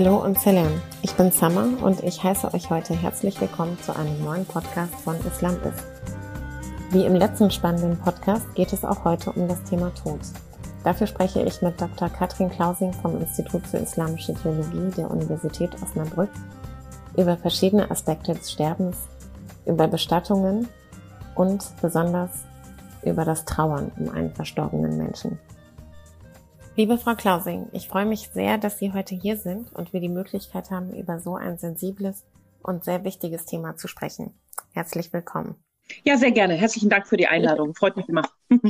Hallo und Salam. Ich bin Summer und ich heiße euch heute herzlich willkommen zu einem neuen Podcast von Islam ist. Wie im letzten spannenden Podcast geht es auch heute um das Thema Tod. Dafür spreche ich mit Dr. Katrin Klausing vom Institut für Islamische Theologie der Universität Osnabrück über verschiedene Aspekte des Sterbens, über Bestattungen und besonders über das Trauern um einen verstorbenen Menschen. Liebe Frau Klausing, ich freue mich sehr, dass Sie heute hier sind und wir die Möglichkeit haben, über so ein sensibles und sehr wichtiges Thema zu sprechen. Herzlich willkommen. Ja, sehr gerne. Herzlichen Dank für die Einladung. Freut mich immer.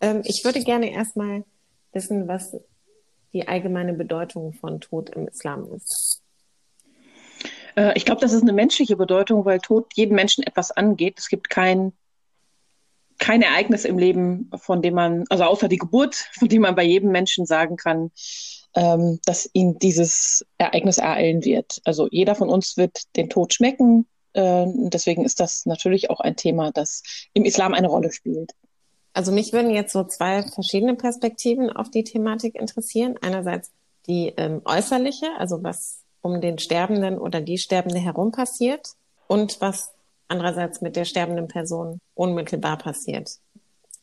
ähm, ich würde gerne erstmal wissen, was die allgemeine Bedeutung von Tod im Islam ist. Äh, ich glaube, das ist eine menschliche Bedeutung, weil Tod jeden Menschen etwas angeht. Es gibt kein kein Ereignis im Leben, von dem man, also außer die Geburt, von dem man bei jedem Menschen sagen kann, ähm, dass ihn dieses Ereignis ereilen wird. Also jeder von uns wird den Tod schmecken. Äh, deswegen ist das natürlich auch ein Thema, das im Islam eine Rolle spielt. Also mich würden jetzt so zwei verschiedene Perspektiven auf die Thematik interessieren. Einerseits die ähm, äußerliche, also was um den Sterbenden oder die Sterbende herum passiert und was andererseits mit der sterbenden Person unmittelbar passiert.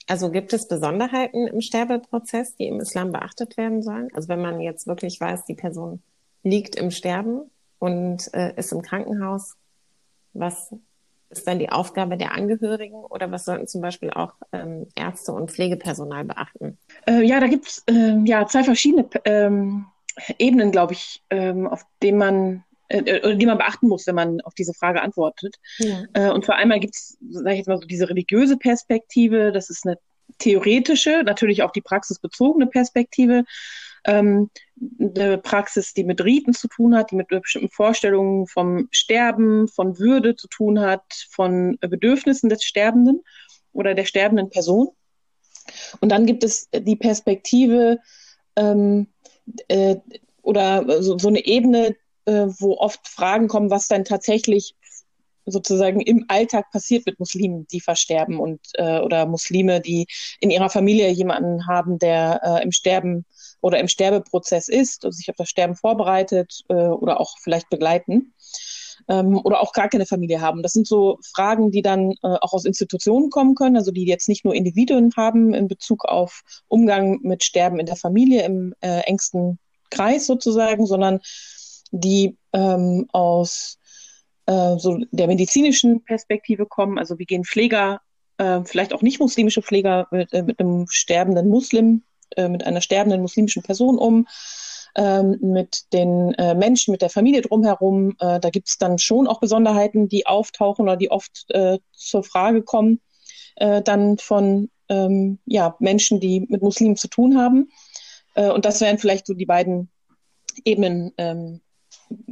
Also gibt es Besonderheiten im Sterbeprozess, die im Islam beachtet werden sollen? Also wenn man jetzt wirklich weiß, die Person liegt im Sterben und äh, ist im Krankenhaus, was ist dann die Aufgabe der Angehörigen oder was sollten zum Beispiel auch ähm, Ärzte und Pflegepersonal beachten? Äh, ja, da gibt es äh, ja zwei verschiedene ähm, Ebenen, glaube ich, ähm, auf denen man äh, äh, die man beachten muss, wenn man auf diese Frage antwortet. Ja. Äh, und vor allem gibt es, sage ich jetzt mal so, diese religiöse Perspektive, das ist eine theoretische, natürlich auch die praxisbezogene Perspektive, ähm, eine Praxis, die mit Riten zu tun hat, die mit bestimmten Vorstellungen vom Sterben, von Würde zu tun hat, von Bedürfnissen des Sterbenden oder der sterbenden Person. Und dann gibt es die Perspektive ähm, äh, oder so, so eine Ebene, äh, wo oft Fragen kommen, was dann tatsächlich sozusagen im Alltag passiert mit Muslimen, die versterben und äh, oder Muslime, die in ihrer Familie jemanden haben, der äh, im Sterben oder im Sterbeprozess ist und sich auf das Sterben vorbereitet äh, oder auch vielleicht begleiten ähm, oder auch gar keine Familie haben. Das sind so Fragen, die dann äh, auch aus Institutionen kommen können, also die jetzt nicht nur Individuen haben in Bezug auf Umgang mit Sterben in der Familie im äh, engsten Kreis sozusagen, sondern die ähm, aus äh, so der medizinischen Perspektive kommen. Also wie gehen Pfleger, äh, vielleicht auch nicht muslimische Pfleger mit, äh, mit einem sterbenden Muslim, äh, mit einer sterbenden muslimischen Person um, ähm, mit den äh, Menschen, mit der Familie drumherum. Äh, da gibt es dann schon auch Besonderheiten, die auftauchen oder die oft äh, zur Frage kommen, äh, dann von ähm, ja, Menschen, die mit Muslimen zu tun haben. Äh, und das wären vielleicht so die beiden Ebenen, ähm, äh,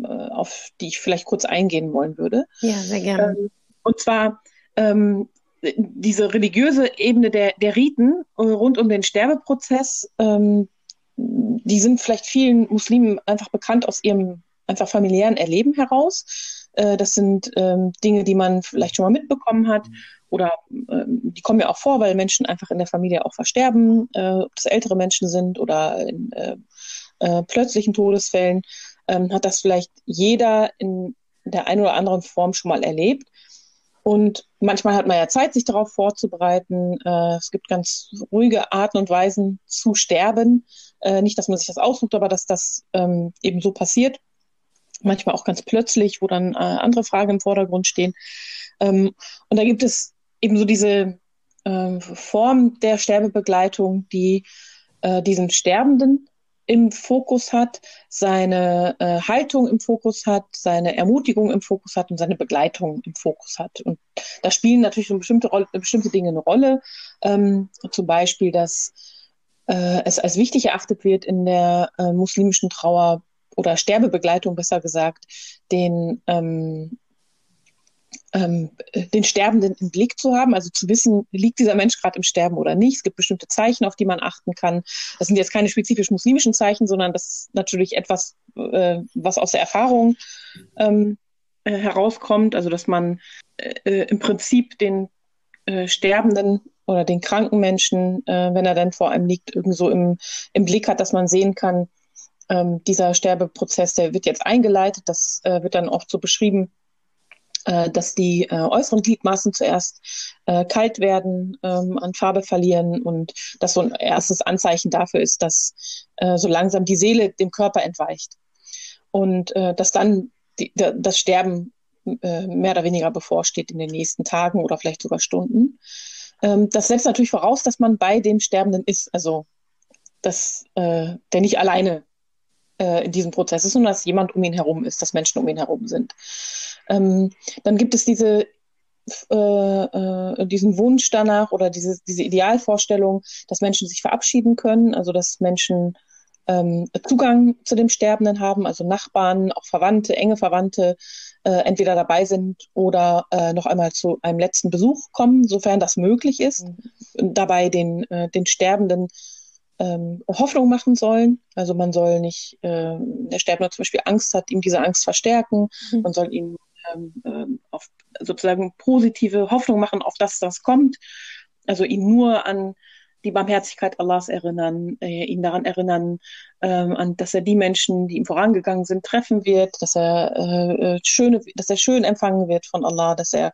auf die ich vielleicht kurz eingehen wollen würde. Ja, sehr gerne. Ähm, und zwar ähm, diese religiöse Ebene der, der Riten äh, rund um den Sterbeprozess, ähm, die sind vielleicht vielen Muslimen einfach bekannt aus ihrem einfach familiären Erleben heraus. Äh, das sind ähm, Dinge, die man vielleicht schon mal mitbekommen hat oder äh, die kommen ja auch vor, weil Menschen einfach in der Familie auch versterben, äh, ob das ältere Menschen sind oder in äh, äh, plötzlichen Todesfällen ähm, hat das vielleicht jeder in der einen oder anderen Form schon mal erlebt. Und manchmal hat man ja Zeit, sich darauf vorzubereiten. Äh, es gibt ganz ruhige Arten und Weisen zu sterben. Äh, nicht, dass man sich das aussucht, aber dass das ähm, eben so passiert. Manchmal auch ganz plötzlich, wo dann äh, andere Fragen im Vordergrund stehen. Ähm, und da gibt es eben so diese äh, Form der Sterbebegleitung, die äh, diesen Sterbenden im Fokus hat, seine äh, Haltung im Fokus hat, seine Ermutigung im Fokus hat und seine Begleitung im Fokus hat. Und da spielen natürlich so bestimmte, Rolle, bestimmte Dinge eine Rolle. Ähm, zum Beispiel, dass äh, es als wichtig erachtet wird in der äh, muslimischen Trauer oder Sterbebegleitung besser gesagt, den ähm, ähm, den Sterbenden im Blick zu haben, also zu wissen, liegt dieser Mensch gerade im Sterben oder nicht. Es gibt bestimmte Zeichen, auf die man achten kann. Das sind jetzt keine spezifisch muslimischen Zeichen, sondern das ist natürlich etwas, äh, was aus der Erfahrung ähm, äh, herauskommt. Also dass man äh, äh im Prinzip den äh, Sterbenden oder den kranken Menschen, äh, wenn er dann vor einem liegt, irgendwo im, im Blick hat, dass man sehen kann, ähm, dieser Sterbeprozess, der wird jetzt eingeleitet. Das äh, wird dann oft so beschrieben, äh, dass die äh, äußeren Gliedmaßen zuerst äh, kalt werden, ähm, an Farbe verlieren und das so ein erstes Anzeichen dafür ist, dass äh, so langsam die Seele dem Körper entweicht und äh, dass dann die, das Sterben äh, mehr oder weniger bevorsteht in den nächsten Tagen oder vielleicht sogar Stunden. Ähm, das setzt natürlich voraus, dass man bei dem Sterbenden ist, also dass der nicht alleine äh, in diesem Prozess ist, sondern dass jemand um ihn herum ist, dass Menschen um ihn herum sind. Ähm, dann gibt es diese äh, äh, diesen Wunsch danach oder diese, diese Idealvorstellung, dass Menschen sich verabschieden können, also dass Menschen ähm, Zugang zu dem Sterbenden haben, also Nachbarn, auch Verwandte, enge Verwandte, äh, entweder dabei sind oder äh, noch einmal zu einem letzten Besuch kommen, sofern das möglich ist, mhm. dabei den, äh, den Sterbenden ähm, Hoffnung machen sollen. Also man soll nicht, äh, der Sterbende zum Beispiel Angst hat, ihm diese Angst verstärken. Mhm. Man soll ihm ähm, auf sozusagen positive Hoffnung machen, auf das, das kommt. Also ihn nur an die Barmherzigkeit Allahs erinnern, äh, ihn daran erinnern, ähm, an, dass er die Menschen, die ihm vorangegangen sind, treffen wird, dass er äh, äh schöne, dass er schön empfangen wird von Allah, dass er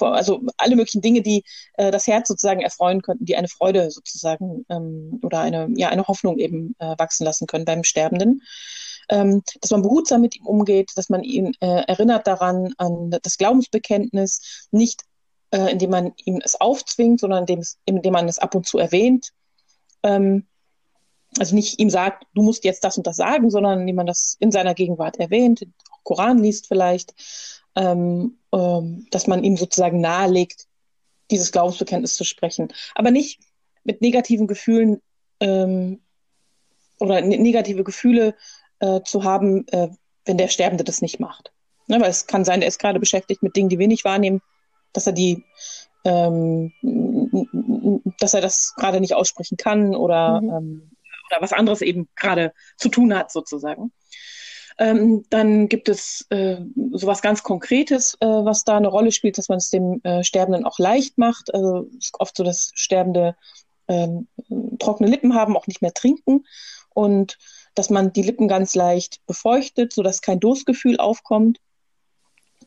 also alle möglichen Dinge, die äh, das Herz sozusagen erfreuen könnten, die eine Freude sozusagen ähm, oder eine, ja, eine Hoffnung eben äh, wachsen lassen können beim Sterbenden. Ähm, dass man behutsam mit ihm umgeht, dass man ihn äh, erinnert daran, an das Glaubensbekenntnis, nicht äh, indem man ihm es aufzwingt, sondern indem, es, indem man es ab und zu erwähnt. Ähm, also nicht ihm sagt, du musst jetzt das und das sagen, sondern indem man das in seiner Gegenwart erwähnt, Koran liest vielleicht ähm, ähm, dass man ihm sozusagen nahelegt, dieses Glaubensbekenntnis zu sprechen. Aber nicht mit negativen Gefühlen ähm, oder ne negative Gefühle äh, zu haben, äh, wenn der Sterbende das nicht macht. Ne, weil es kann sein, der ist gerade beschäftigt mit Dingen, die wir nicht wahrnehmen, dass er die, ähm, dass er das gerade nicht aussprechen kann oder, mhm. ähm, oder was anderes eben gerade zu tun hat, sozusagen. Ähm, dann gibt es äh, sowas ganz Konkretes, äh, was da eine Rolle spielt, dass man es dem äh, Sterbenden auch leicht macht. Also oft so, dass Sterbende ähm, trockene Lippen haben, auch nicht mehr trinken und dass man die Lippen ganz leicht befeuchtet, sodass kein Durstgefühl aufkommt,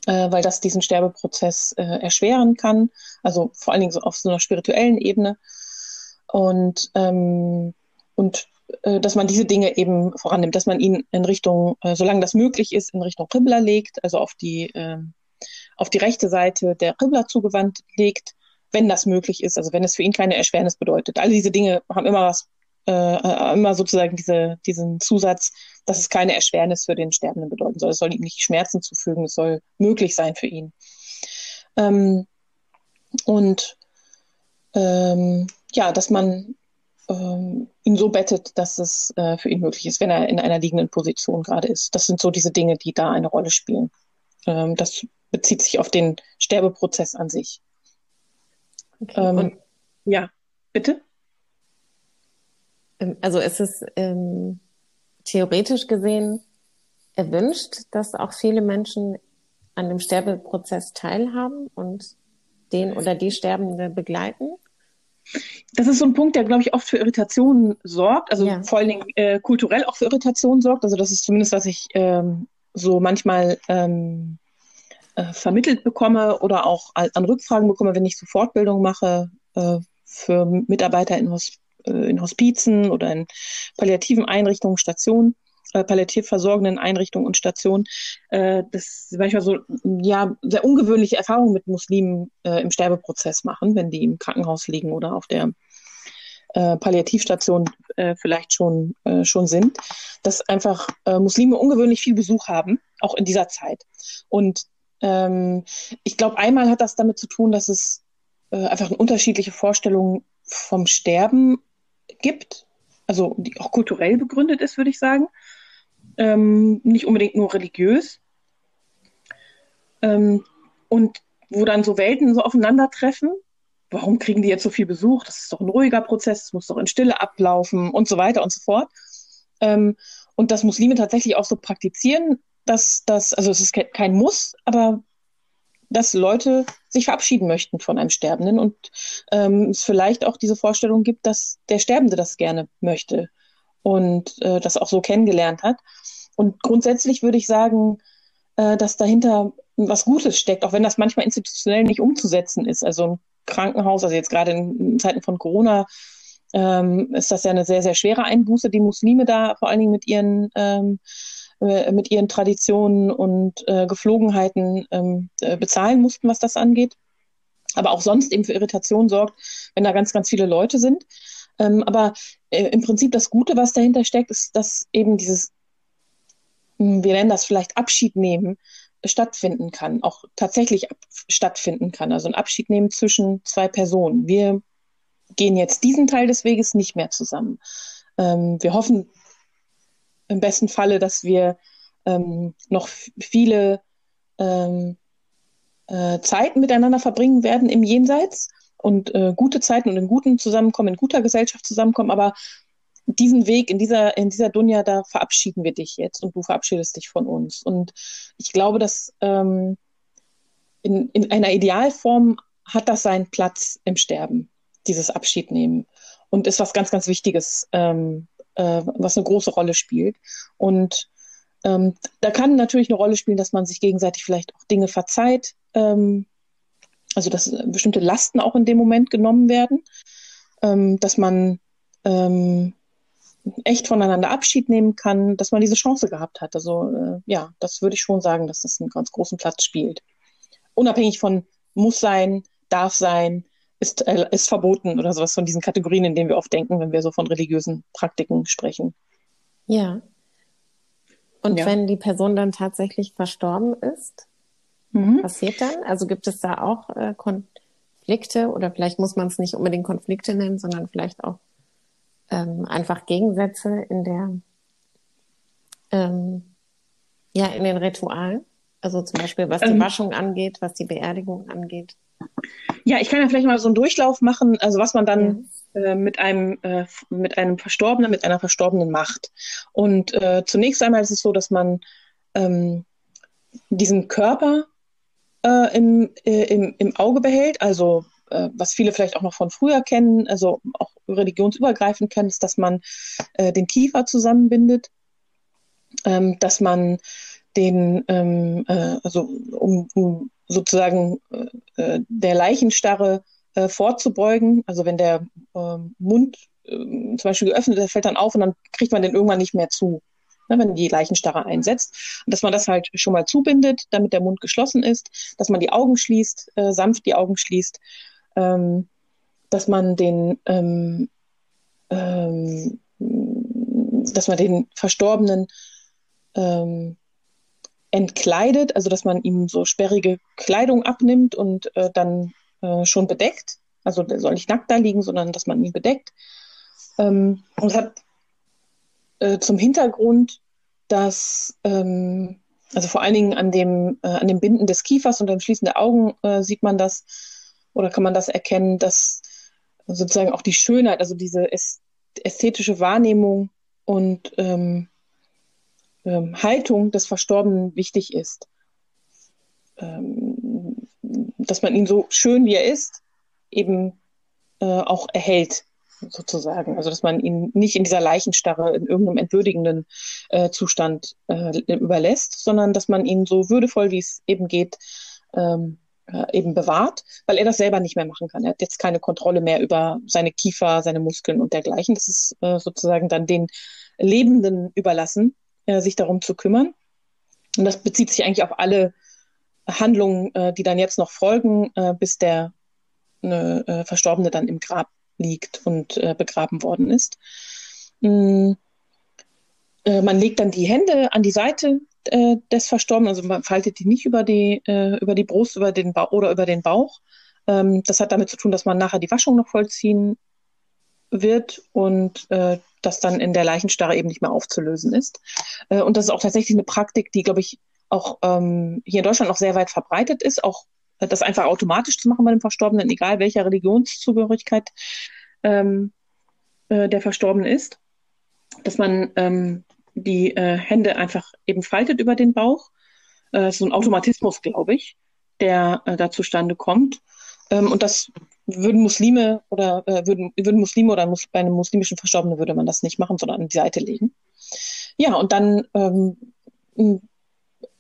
äh, weil das diesen Sterbeprozess äh, erschweren kann. Also vor allen Dingen so auf so einer spirituellen Ebene. Und, ähm, und dass man diese Dinge eben vorannimmt, dass man ihn in Richtung, äh, solange das möglich ist, in Richtung Qibla legt, also auf die, äh, auf die rechte Seite der Qibla zugewandt legt, wenn das möglich ist, also wenn es für ihn keine Erschwernis bedeutet. All diese Dinge haben immer was, äh, immer sozusagen diese, diesen Zusatz, dass es keine Erschwernis für den Sterbenden bedeuten soll. Es soll ihm nicht Schmerzen zufügen, es soll möglich sein für ihn. Ähm, und ähm, ja, dass man ähm, ihn so bettet, dass es äh, für ihn möglich ist, wenn er in einer liegenden Position gerade ist. Das sind so diese Dinge, die da eine Rolle spielen. Ähm, das bezieht sich auf den Sterbeprozess an sich. Okay. Ähm, ja, bitte? Ähm, also ist es ähm, theoretisch gesehen erwünscht, dass auch viele Menschen an dem Sterbeprozess teilhaben und den oder die Sterbende begleiten? Das ist so ein Punkt, der, glaube ich, oft für Irritationen sorgt, also ja. vor allen Dingen äh, kulturell auch für Irritationen sorgt. Also das ist zumindest, was ich ähm, so manchmal ähm, äh, vermittelt bekomme oder auch an Rückfragen bekomme, wenn ich so Fortbildung mache äh, für Mitarbeiter in, Hosp äh, in Hospizen oder in palliativen Einrichtungen, Stationen äh, palliativ versorgenden Einrichtungen und Stationen, äh, das manchmal so ja sehr ungewöhnliche Erfahrungen mit Muslimen äh, im Sterbeprozess machen, wenn die im Krankenhaus liegen oder auf der äh, Palliativstation äh, vielleicht schon äh, schon sind, dass einfach äh, Muslime ungewöhnlich viel Besuch haben, auch in dieser Zeit. Und ähm, ich glaube, einmal hat das damit zu tun, dass es äh, einfach eine unterschiedliche Vorstellung vom Sterben gibt, also die auch kulturell begründet ist, würde ich sagen ähm, nicht unbedingt nur religiös. Ähm, und wo dann so Welten so aufeinandertreffen. Warum kriegen die jetzt so viel Besuch? Das ist doch ein ruhiger Prozess, es muss doch in Stille ablaufen und so weiter und so fort. Ähm, und dass Muslime tatsächlich auch so praktizieren, dass das, also es ist kein Muss, aber dass Leute sich verabschieden möchten von einem Sterbenden und ähm, es vielleicht auch diese Vorstellung gibt, dass der Sterbende das gerne möchte und äh, das auch so kennengelernt hat. Und grundsätzlich würde ich sagen, äh, dass dahinter was Gutes steckt, auch wenn das manchmal institutionell nicht umzusetzen ist. Also ein Krankenhaus, also jetzt gerade in Zeiten von Corona, ähm, ist das ja eine sehr, sehr schwere Einbuße, die Muslime da vor allen Dingen mit ihren ähm, äh, mit ihren Traditionen und äh, Geflogenheiten ähm, äh, bezahlen mussten, was das angeht. Aber auch sonst eben für Irritation sorgt, wenn da ganz, ganz viele Leute sind. Ähm, aber äh, im Prinzip das Gute, was dahinter steckt, ist, dass eben dieses, hm, wir nennen das vielleicht Abschied nehmen, stattfinden kann, auch tatsächlich stattfinden kann. Also ein Abschied nehmen zwischen zwei Personen. Wir gehen jetzt diesen Teil des Weges nicht mehr zusammen. Ähm, wir hoffen im besten Falle, dass wir ähm, noch viele ähm, äh, Zeiten miteinander verbringen werden im Jenseits und äh, gute Zeiten und in guten Zusammenkommen, in guter Gesellschaft zusammenkommen, aber diesen Weg in dieser, in dieser Dunja, da verabschieden wir dich jetzt und du verabschiedest dich von uns. Und ich glaube, dass ähm, in, in einer Idealform hat das seinen Platz im Sterben, dieses Abschiednehmen. Und ist was ganz, ganz Wichtiges ähm, äh, was eine große Rolle spielt. Und ähm, da kann natürlich eine Rolle spielen, dass man sich gegenseitig vielleicht auch Dinge verzeiht, ähm, also dass bestimmte Lasten auch in dem Moment genommen werden, ähm, dass man ähm, echt voneinander Abschied nehmen kann, dass man diese Chance gehabt hat. Also äh, ja, das würde ich schon sagen, dass das einen ganz großen Platz spielt. Unabhängig von muss sein, darf sein, ist, äh, ist verboten oder sowas von diesen Kategorien, in denen wir oft denken, wenn wir so von religiösen Praktiken sprechen. Ja. Und ja. wenn die Person dann tatsächlich verstorben ist, mhm. passiert dann? Also gibt es da auch äh, Konflikte oder vielleicht muss man es nicht unbedingt Konflikte nennen, sondern vielleicht auch ähm, einfach Gegensätze in der ähm, ja in den Ritualen? Also zum Beispiel was die ähm, Waschung angeht, was die Beerdigung angeht. Ja, ich kann ja vielleicht mal so einen Durchlauf machen, also was man dann ja. äh, mit einem äh, mit einem Verstorbenen, mit einer Verstorbenen macht. Und äh, zunächst einmal ist es so, dass man ähm, diesen Körper äh, im, äh, im, im Auge behält, also äh, was viele vielleicht auch noch von früher kennen, also auch religionsübergreifend kennen, ist, dass man den Kiefer zusammenbindet, ähm, dass man den, ähm, also um, um sozusagen äh, äh, der Leichenstarre äh, vorzubeugen. Also wenn der äh, Mund äh, zum Beispiel geöffnet ist, fällt dann auf und dann kriegt man den irgendwann nicht mehr zu, ne, wenn die Leichenstarre einsetzt. Dass man das halt schon mal zubindet, damit der Mund geschlossen ist, dass man die Augen schließt, äh, sanft die Augen schließt, ähm, dass man den ähm, ähm, dass man den Verstorbenen ähm, entkleidet, also dass man ihm so sperrige Kleidung abnimmt und äh, dann äh, schon bedeckt. Also der soll nicht nackt da liegen, sondern dass man ihn bedeckt. Ähm, und hat äh, zum Hintergrund, dass ähm, also vor allen Dingen an dem, äh, an dem Binden des Kiefers und dem Schließen der Augen äh, sieht man das oder kann man das erkennen, dass sozusagen auch die Schönheit, also diese ästhetische Wahrnehmung und ähm, ähm, Haltung des Verstorbenen wichtig ist. Ähm, dass man ihn so schön wie er ist, eben äh, auch erhält, sozusagen. Also dass man ihn nicht in dieser Leichenstarre, in irgendeinem entwürdigenden äh, Zustand äh, überlässt, sondern dass man ihn so würdevoll, wie es eben geht, ähm, äh, eben bewahrt, weil er das selber nicht mehr machen kann. Er hat jetzt keine Kontrolle mehr über seine Kiefer, seine Muskeln und dergleichen. Das ist äh, sozusagen dann den Lebenden überlassen, äh, sich darum zu kümmern. Und das bezieht sich eigentlich auf alle Handlungen, äh, die dann jetzt noch folgen, äh, bis der äh, Verstorbene dann im Grab liegt und äh, begraben worden ist. Mm, äh, man legt dann die Hände an die Seite äh, des Verstorbenen, also man faltet die nicht über die, über die Brust über den oder über den Bauch. Ähm, das hat damit zu tun, dass man nachher die Waschung noch vollziehen wird und äh, das dann in der Leichenstarre eben nicht mehr aufzulösen ist. Äh, und das ist auch tatsächlich eine Praktik, die, glaube ich, auch ähm, hier in Deutschland noch sehr weit verbreitet ist, auch äh, das einfach automatisch zu machen bei dem Verstorbenen, egal welcher Religionszugehörigkeit ähm, äh, der Verstorbene ist, dass man ähm, die äh, Hände einfach eben faltet über den Bauch. Äh, so ein Automatismus, glaube ich, der äh, da zustande kommt. Ähm, und das würden Muslime oder äh, würden, würden Muslime oder mus bei einem muslimischen Verstorbenen würde man das nicht machen, sondern an die Seite legen. Ja, und dann ähm,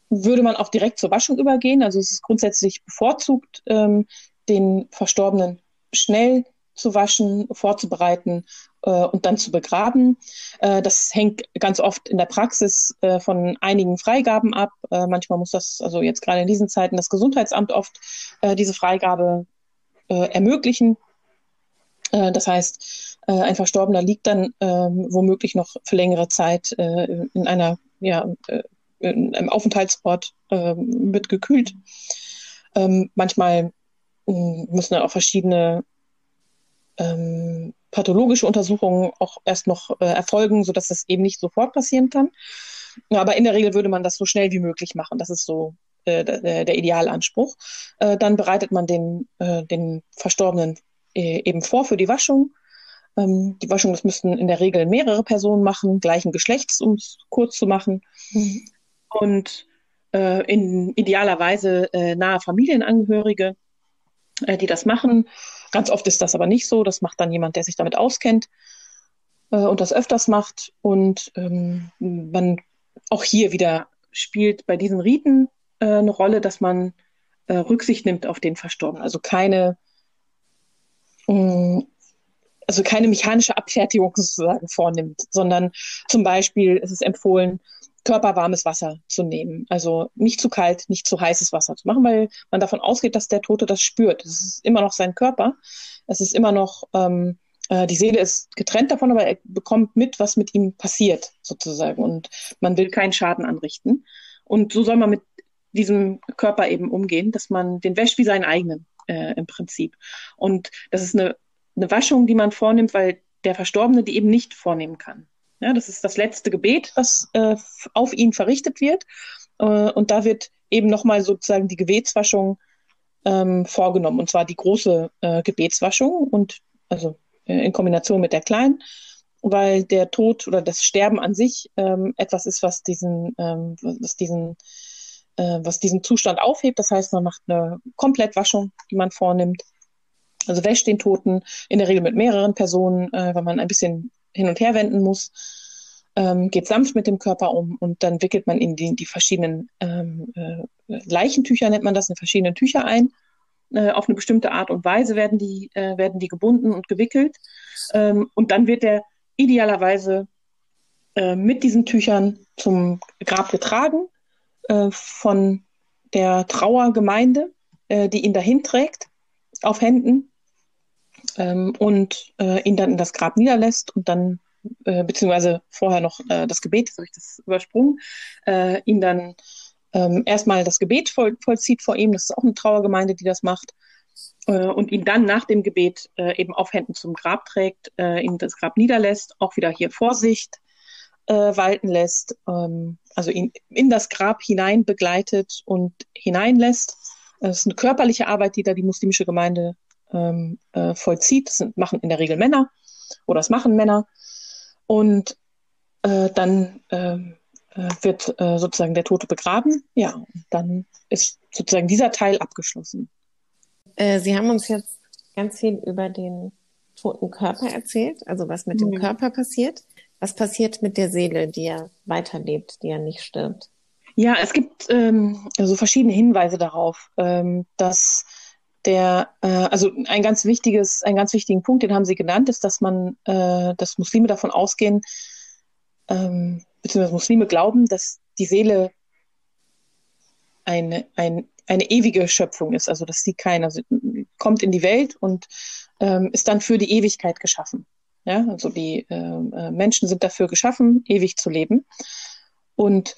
würde man auch direkt zur Waschung übergehen. Also es ist grundsätzlich bevorzugt, ähm, den Verstorbenen schnell zu waschen, vorzubereiten äh, und dann zu begraben. Äh, das hängt ganz oft in der Praxis äh, von einigen Freigaben ab. Äh, manchmal muss das, also jetzt gerade in diesen Zeiten, das Gesundheitsamt oft äh, diese Freigabe äh, ermöglichen. das heißt, ein Verstorbener liegt dann ähm, womöglich noch für längere Zeit in einer, ja, in einem Aufenthaltsort, ähm, wird gekühlt. Ähm, manchmal hm, müssen dann auch verschiedene ähm, pathologische Untersuchungen auch erst noch äh, erfolgen, sodass das eben nicht sofort passieren kann. Aber in der Regel würde man das so schnell wie möglich machen. Das ist so äh, der, Idealanspruch. Äh, dann bereitet man den, äh, den Verstorbenen eben vor für die Waschung. Ähm, die Waschung, das müssten in der Regel mehrere Personen machen, gleichen Geschlechts, um es kurz zu machen. Mhm. Und äh, in idealer Weise nahe Familienangehörige, die das machen. Ganz oft ist das aber nicht so. Das macht dann jemand, der sich damit auskennt äh, und das öfters macht. Und ähm, man auch hier wieder spielt bei diesen Riten äh, eine Rolle, dass man äh, Rücksicht nimmt auf den Verstorbenen. Also keine, mm, also keine mechanische Abfertigung sozusagen vornimmt, sondern zum Beispiel ist es empfohlen, körperwarmes Wasser zu nehmen. Also nicht zu kalt, nicht zu heißes Wasser zu machen, weil man davon ausgeht, dass der Tote das spürt. Es ist immer noch sein Körper. Es ist immer noch, ähm, äh, die Seele ist getrennt davon, aber er bekommt mit, was mit ihm passiert, sozusagen. Und man will keinen Schaden anrichten. Und so soll man mit diesem Körper eben umgehen, dass man den wäscht wie seinen eigenen äh, im Prinzip. Und das ist eine, eine Waschung, die man vornimmt, weil der Verstorbene die eben nicht vornehmen kann. Ja, das ist das letzte Gebet, was äh, auf ihn verrichtet wird. Äh, und da wird eben nochmal sozusagen die Gebetswaschung ähm, vorgenommen. Und zwar die große äh, Gebetswaschung und also äh, in Kombination mit der kleinen, weil der Tod oder das Sterben an sich ähm, etwas ist, was diesen, ähm, was diesen äh, was diesen Zustand aufhebt. Das heißt, man macht eine Komplettwaschung, die man vornimmt. Also wäscht den Toten in der Regel mit mehreren Personen, äh, weil man ein bisschen hin und her wenden muss, ähm, geht sanft mit dem Körper um und dann wickelt man in die, die verschiedenen ähm, äh, Leichentücher, nennt man das, in verschiedene Tücher ein. Äh, auf eine bestimmte Art und Weise werden die, äh, werden die gebunden und gewickelt. Ähm, und dann wird der idealerweise äh, mit diesen Tüchern zum Grab getragen äh, von der Trauergemeinde, äh, die ihn dahin trägt, auf Händen ähm, und äh, ihn dann in das Grab niederlässt und dann, äh, beziehungsweise vorher noch äh, das Gebet, jetzt habe ich das übersprungen, äh, ihn dann ähm, erstmal das Gebet voll, vollzieht vor ihm, das ist auch eine Trauergemeinde, die das macht, äh, und ihn dann nach dem Gebet äh, eben auf Händen zum Grab trägt, äh, ihn das Grab niederlässt, auch wieder hier Vorsicht äh, walten lässt, ähm, also ihn in das Grab hinein begleitet und hineinlässt. Das ist eine körperliche Arbeit, die da die muslimische Gemeinde ähm, äh, vollzieht. Das sind, machen in der Regel Männer oder das machen Männer. Und äh, dann ähm, äh, wird äh, sozusagen der Tote begraben. Ja, und dann ist sozusagen dieser Teil abgeschlossen. Äh, Sie haben uns jetzt ganz viel über den toten Körper erzählt, also was mit mhm. dem Körper passiert. Was passiert mit der Seele, die ja weiterlebt, die ja nicht stirbt? Ja, es gibt ähm, also verschiedene Hinweise darauf, ähm, dass der, äh, also ein ganz wichtiges, einen ganz wichtigen Punkt, den haben Sie genannt, ist, dass man, äh, dass Muslime davon ausgehen, ähm, beziehungsweise Muslime glauben, dass die Seele eine, ein, eine ewige Schöpfung ist, also dass sie keine, also kommt in die Welt und ähm, ist dann für die Ewigkeit geschaffen. Ja, also die äh, äh Menschen sind dafür geschaffen, ewig zu leben. Und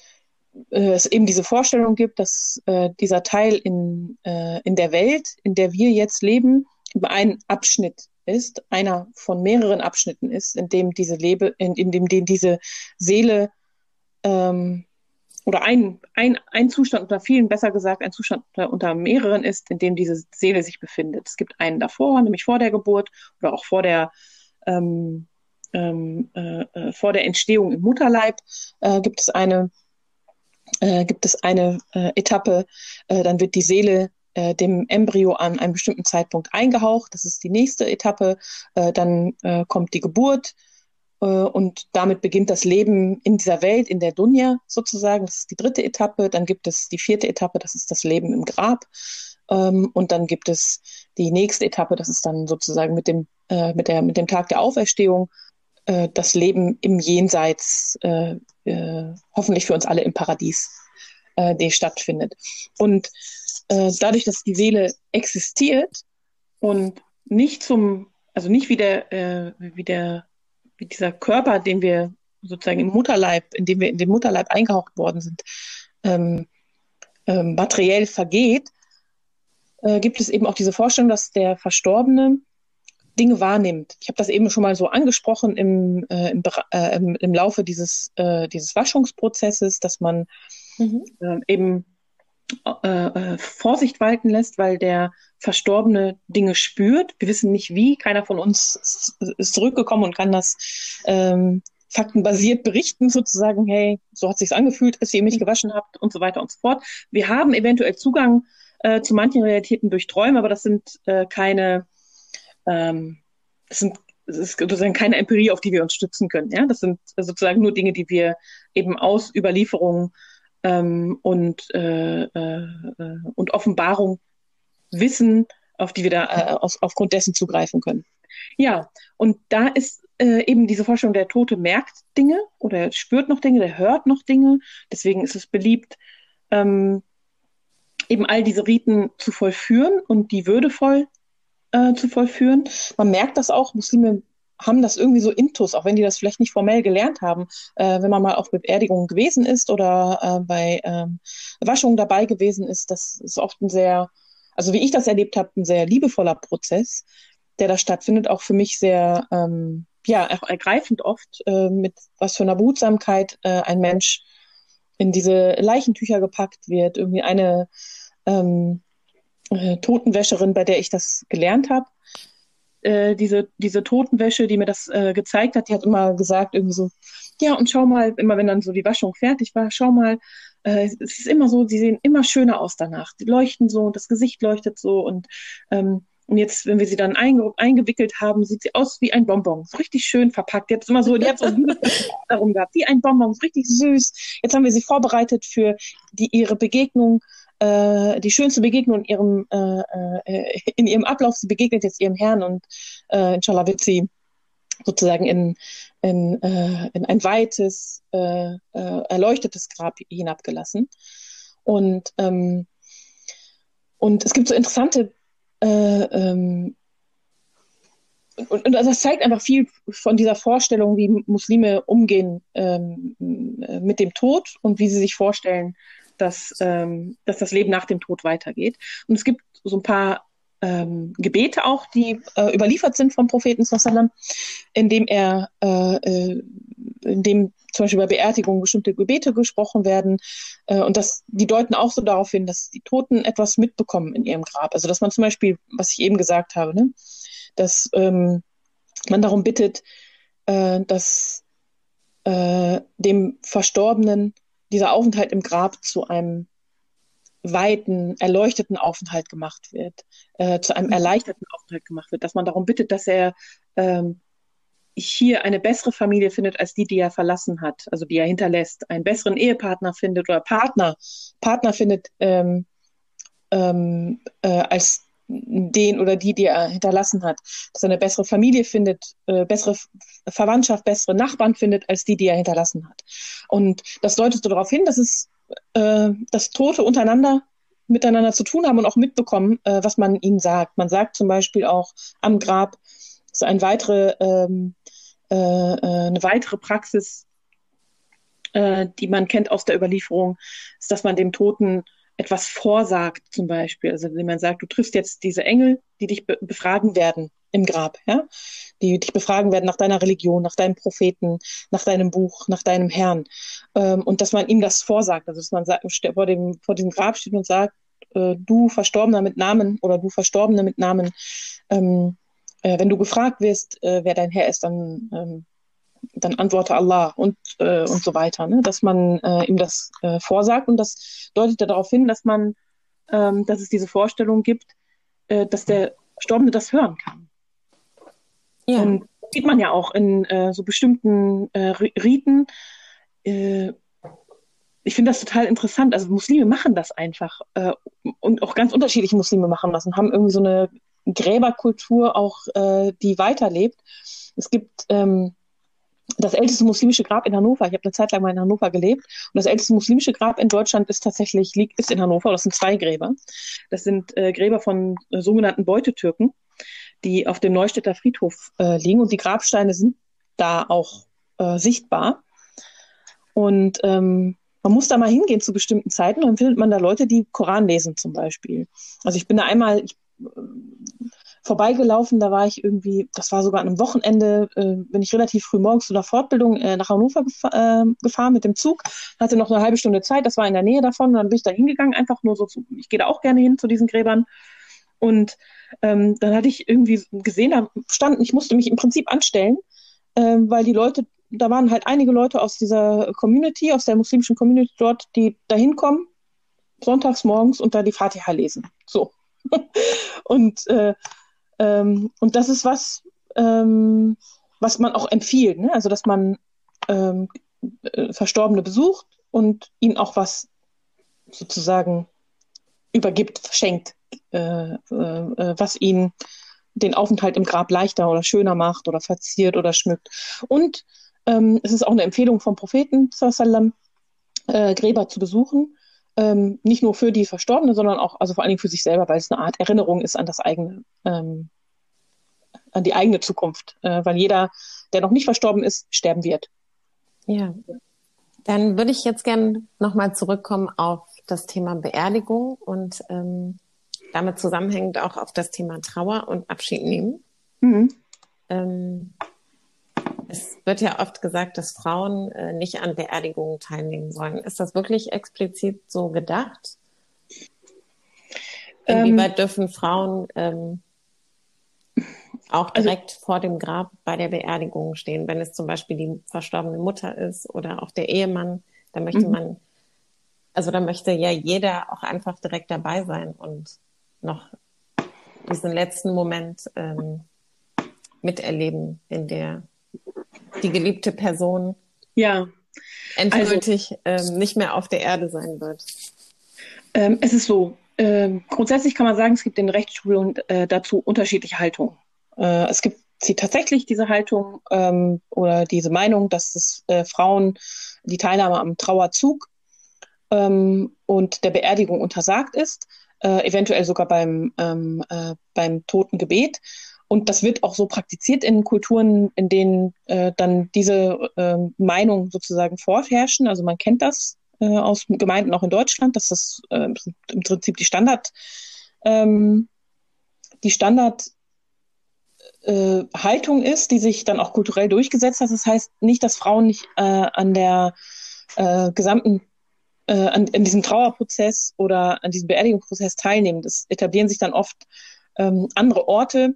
äh, es eben diese Vorstellung gibt, dass äh, dieser Teil in, äh, in der Welt, in der wir jetzt leben, ein Abschnitt ist, einer von mehreren Abschnitten ist, in dem diese Lebe, in, in dem, dem diese Seele ähm, oder ein, ein, ein Zustand unter vielen, besser gesagt, ein Zustand unter, unter mehreren ist, in dem diese Seele sich befindet. Es gibt einen davor, nämlich vor der Geburt oder auch vor der ähm, ähm, äh, äh vor der Entstehung im Mutterleib äh, gibt es eine äh, gibt es eine äh, Etappe, äh, dann wird die Seele äh, dem Embryo an einem bestimmten Zeitpunkt eingehaucht. Das ist die nächste Etappe. Äh, dann äh, kommt die Geburt und damit beginnt das Leben in dieser Welt, in der Dunja sozusagen. Das ist die dritte Etappe. Dann gibt es die vierte Etappe, das ist das Leben im Grab. Ähm, und dann gibt es die nächste Etappe, das ist dann sozusagen mit dem, mit der, mit dem Tag der Auferstehung äh, das Leben im Jenseits, äh, äh, hoffentlich für uns alle im Paradies, äh, die stattfindet. Und äh, dadurch, dass die Seele existiert und nicht zum, also nicht wie der, wie der, wie dieser Körper, den wir sozusagen im Mutterleib, in dem wir in den Mutterleib eingehaucht worden sind, ähm, ähm, materiell vergeht, gibt es eben auch diese Vorstellung, dass der Verstorbene Dinge wahrnimmt. Ich habe das eben schon mal so angesprochen im, äh, im, äh, im, im, Laufe dieses, äh, dieses Waschungsprozesses, dass man mhm. Äh, eben äh, äh, Vorsicht walten lässt, weil der Verstorbene Dinge spürt. Wir wissen nicht wie, keiner von uns ist zurückgekommen und kann das ähm, faktenbasiert berichten, sozusagen, hey, so hat sich's angefühlt, als ihr mich mhm. gewaschen habt und so weiter und so fort. Wir haben eventuell Zugang äh, zu manchen Realitäten durch Träume, aber das sind äh, keine, ähm, das sind das ist sozusagen keine Empirie, auf die wir uns stützen können. Ja? Das sind sozusagen nur Dinge, die wir eben aus Überlieferungen ähm, und, äh, äh, und Offenbarung wissen, auf die wir da äh, aus, aufgrund dessen zugreifen können. Ja, und da ist äh, eben diese Vorstellung, der Tote merkt Dinge oder spürt noch Dinge, der hört noch Dinge. Deswegen ist es beliebt, ähm, eben all diese Riten zu vollführen und die würdevoll äh, zu vollführen. Man merkt das auch, Muslime haben das irgendwie so intus, auch wenn die das vielleicht nicht formell gelernt haben. Äh, wenn man mal auf Beerdigungen gewesen ist oder äh, bei ähm, Waschungen dabei gewesen ist, das ist oft ein sehr, also wie ich das erlebt habe, ein sehr liebevoller Prozess, der da stattfindet, auch für mich sehr, ähm, ja, ergreifend oft, äh, mit was für einer Behutsamkeit äh, ein Mensch in diese Leichentücher gepackt wird. Irgendwie eine ähm, äh, Totenwäscherin, bei der ich das gelernt habe. Äh, diese, diese Totenwäsche, die mir das äh, gezeigt hat, die hat immer gesagt, irgendwie so, ja, und schau mal, immer wenn dann so die Waschung fertig war, schau mal, äh, es ist immer so, sie sehen immer schöner aus danach. Die leuchten so und das Gesicht leuchtet so und ähm, und jetzt, wenn wir sie dann einge eingewickelt haben, sieht sie aus wie ein Bonbon. So richtig schön verpackt. Jetzt immer so, die hat so darum gehabt, wie ein Bonbon, so richtig süß. Jetzt haben wir sie vorbereitet für die, ihre Begegnung äh, die schönste Begegnung in ihrem, äh, äh, in ihrem Ablauf. Sie begegnet jetzt ihrem Herrn und äh, inshallah wird sie sozusagen in, in, äh, in ein weites, äh, äh, erleuchtetes Grab hinabgelassen. Und, ähm, und es gibt so interessante äh, ähm, und, und das zeigt einfach viel von dieser Vorstellung, wie Muslime umgehen ähm, mit dem Tod und wie sie sich vorstellen, dass, ähm, dass das Leben nach dem Tod weitergeht. Und es gibt so ein paar ähm, Gebete auch, die äh, überliefert sind vom Propheten sallam, in dem er, äh, äh, in dem zum Beispiel bei Beerdigungen bestimmte Gebete gesprochen werden. Äh, und das, die deuten auch so darauf hin, dass die Toten etwas mitbekommen in ihrem Grab. Also dass man zum Beispiel, was ich eben gesagt habe, ne, dass ähm, man darum bittet, äh, dass äh, dem Verstorbenen dieser Aufenthalt im Grab zu einem weiten, erleuchteten Aufenthalt gemacht wird, äh, zu einem mhm. erleichterten Aufenthalt gemacht wird, dass man darum bittet, dass er ähm, hier eine bessere Familie findet als die, die er verlassen hat, also die er hinterlässt, einen besseren Ehepartner findet oder Partner, Partner findet ähm, ähm, äh, als den oder die, die er hinterlassen hat, dass er eine bessere Familie findet, äh, bessere Verwandtschaft, bessere Nachbarn findet, als die, die er hinterlassen hat. Und das deutet darauf hin, dass es äh, dass Tote untereinander miteinander zu tun haben und auch mitbekommen, äh, was man ihnen sagt. Man sagt zum Beispiel auch am Grab, so ein weitere, ähm, äh, äh eine weitere Praxis, äh, die man kennt aus der Überlieferung, ist, dass man dem Toten etwas vorsagt, zum Beispiel. Also wenn man sagt, du triffst jetzt diese Engel, die dich be befragen werden im Grab, ja, die dich befragen werden nach deiner Religion, nach deinem Propheten, nach deinem Buch, nach deinem Herrn. Ähm, und dass man ihm das vorsagt, also dass man vor, dem, vor diesem Grab steht und sagt, äh, du Verstorbener mit Namen oder du Verstorbene mit Namen, ähm, äh, wenn du gefragt wirst, äh, wer dein Herr ist, dann ähm, dann antworte Allah und, äh, und so weiter, ne? dass man äh, ihm das äh, vorsagt und das deutet ja darauf hin, dass man ähm, dass es diese Vorstellung gibt, äh, dass der Verstorbene das hören kann. Ja. Und das sieht man ja auch in äh, so bestimmten äh, Riten. Äh, ich finde das total interessant. Also Muslime machen das einfach äh, und auch ganz unterschiedliche Muslime machen das und haben irgendwie so eine Gräberkultur auch, äh, die weiterlebt. Es gibt ähm, das älteste muslimische Grab in Hannover. Ich habe eine Zeit lang mal in Hannover gelebt. Und das älteste muslimische Grab in Deutschland ist tatsächlich liegt ist in Hannover. Das sind zwei Gräber. Das sind äh, Gräber von äh, sogenannten Beutetürken, die auf dem Neustädter Friedhof äh, liegen. Und die Grabsteine sind da auch äh, sichtbar. Und ähm, man muss da mal hingehen zu bestimmten Zeiten, dann findet man da Leute, die Koran lesen zum Beispiel. Also ich bin da einmal, ich vorbeigelaufen. Da war ich irgendwie, das war sogar an einem Wochenende, äh, bin ich relativ früh morgens zu einer Fortbildung äh, nach Hannover gef äh, gefahren mit dem Zug. Hatte noch eine halbe Stunde Zeit, das war in der Nähe davon. Dann bin ich da hingegangen, einfach nur so zu, ich gehe da auch gerne hin zu diesen Gräbern. Und ähm, dann hatte ich irgendwie gesehen, da standen, ich musste mich im Prinzip anstellen, äh, weil die Leute, da waren halt einige Leute aus dieser Community, aus der muslimischen Community dort, die da hinkommen, sonntags morgens und da die Fatiha lesen. So. und, äh, ähm, und das ist was, ähm, was man auch empfiehlt. Ne? Also, dass man ähm, äh, Verstorbene besucht und ihnen auch was sozusagen übergibt, verschenkt, äh, äh, äh, was ihnen den Aufenthalt im Grab leichter oder schöner macht oder verziert oder schmückt. Und ähm, es ist auch eine Empfehlung vom Propheten, sallam, äh, Gräber zu besuchen, ähm, nicht nur für die Verstorbene, sondern auch, also vor allen Dingen für sich selber, weil es eine Art Erinnerung ist an das eigene, ähm, an die eigene Zukunft. Äh, weil jeder, der noch nicht verstorben ist, sterben wird. Ja. Dann würde ich jetzt gerne nochmal zurückkommen auf das Thema Beerdigung und ähm, damit zusammenhängend auch auf das Thema Trauer und Abschied nehmen. Mhm. Ähm, es wird ja oft gesagt, dass Frauen äh, nicht an Beerdigungen teilnehmen sollen. Ist das wirklich explizit so gedacht? Inwieweit ähm, dürfen Frauen ähm, auch also direkt also, vor dem Grab bei der Beerdigung stehen, wenn es zum Beispiel die verstorbene Mutter ist oder auch der Ehemann? Da möchte mhm. man, also da möchte ja jeder auch einfach direkt dabei sein und noch diesen letzten Moment ähm, miterleben, in der die geliebte Person ja. endgültig also, ähm, nicht mehr auf der Erde sein wird? Ähm, es ist so. Ähm, grundsätzlich kann man sagen, es gibt in Rechtsschulungen äh, dazu unterschiedliche Haltungen. Äh, es gibt sie tatsächlich diese Haltung ähm, oder diese Meinung, dass es äh, Frauen die Teilnahme am Trauerzug ähm, und der Beerdigung untersagt ist, äh, eventuell sogar beim, ähm, äh, beim Totengebet. Und das wird auch so praktiziert in Kulturen, in denen äh, dann diese äh, Meinung sozusagen vorherrschen. Also man kennt das äh, aus Gemeinden auch in Deutschland, dass das äh, im Prinzip die Standard, ähm, die Standard äh, Haltung ist, die sich dann auch kulturell durchgesetzt hat. Das heißt nicht, dass Frauen nicht äh, an der äh, gesamten äh, an, an diesem Trauerprozess oder an diesem Beerdigungsprozess teilnehmen. Das etablieren sich dann oft ähm, andere Orte,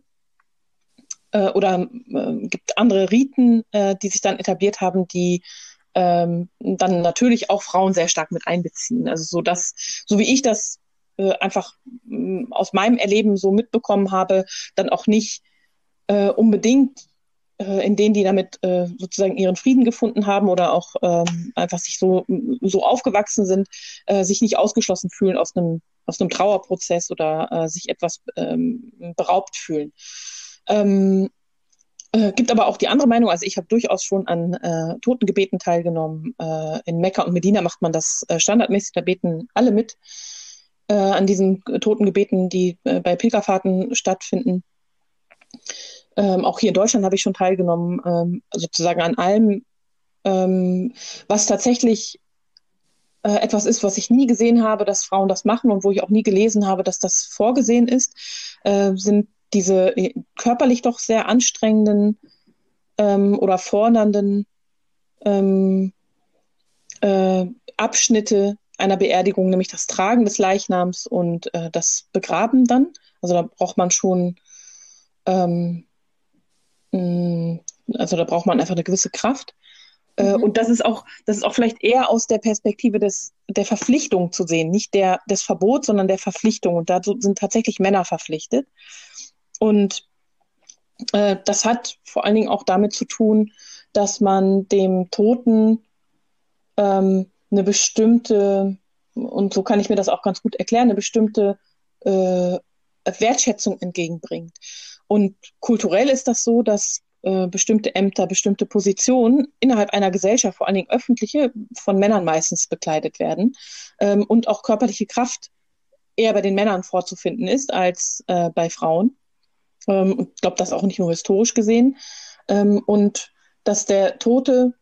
äh, oder äh, gibt andere Riten, äh, die sich dann etabliert haben, die ähm, dann natürlich auch Frauen sehr stark mit einbeziehen. Also so dass, so wie ich das äh, einfach äh, aus meinem Erleben so mitbekommen habe, dann auch nicht äh, unbedingt äh, in denen, die damit äh, sozusagen ihren Frieden gefunden haben oder auch ähm, einfach sich so, so aufgewachsen sind, äh, sich nicht ausgeschlossen fühlen aus einem, aus einem Trauerprozess oder äh, sich etwas ähm, beraubt fühlen. Ähm, äh, gibt aber auch die andere Meinung. Also ich habe durchaus schon an äh, Totengebeten teilgenommen. Äh, in Mekka und Medina macht man das äh, standardmäßig. Da beten alle mit äh, an diesen Totengebeten, die äh, bei Pilgerfahrten stattfinden. Ähm, auch hier in Deutschland habe ich schon teilgenommen, ähm, sozusagen an allem, ähm, was tatsächlich äh, etwas ist, was ich nie gesehen habe, dass Frauen das machen und wo ich auch nie gelesen habe, dass das vorgesehen ist, äh, sind diese äh, körperlich doch sehr anstrengenden ähm, oder fordernden ähm, äh, Abschnitte einer Beerdigung, nämlich das Tragen des Leichnams und äh, das Begraben dann. Also da braucht man schon, ähm, mh, mm, also da braucht man einfach eine gewisse Kraft. Äh, mhm. Und das ist auch, das ist auch vielleicht eher aus der Perspektive des, der Verpflichtung zu sehen, nicht der, des Verbots, sondern der Verpflichtung. Und dazu sind tatsächlich Männer verpflichtet. Und äh, das hat vor allen Dingen auch damit zu tun, dass man dem Toten ähm, eine bestimmte, und so kann ich mir das auch ganz gut erklären, eine bestimmte äh, Wertschätzung entgegenbringt. Und kulturell ist das so, dass äh, bestimmte Ämter, bestimmte Positionen innerhalb einer Gesellschaft, vor allen Dingen öffentliche, von Männern meistens bekleidet werden ähm, und auch körperliche Kraft eher bei den Männern vorzufinden ist als äh, bei Frauen. Ähm, ich glaube, das auch nicht nur historisch gesehen. Ähm, und dass der Tote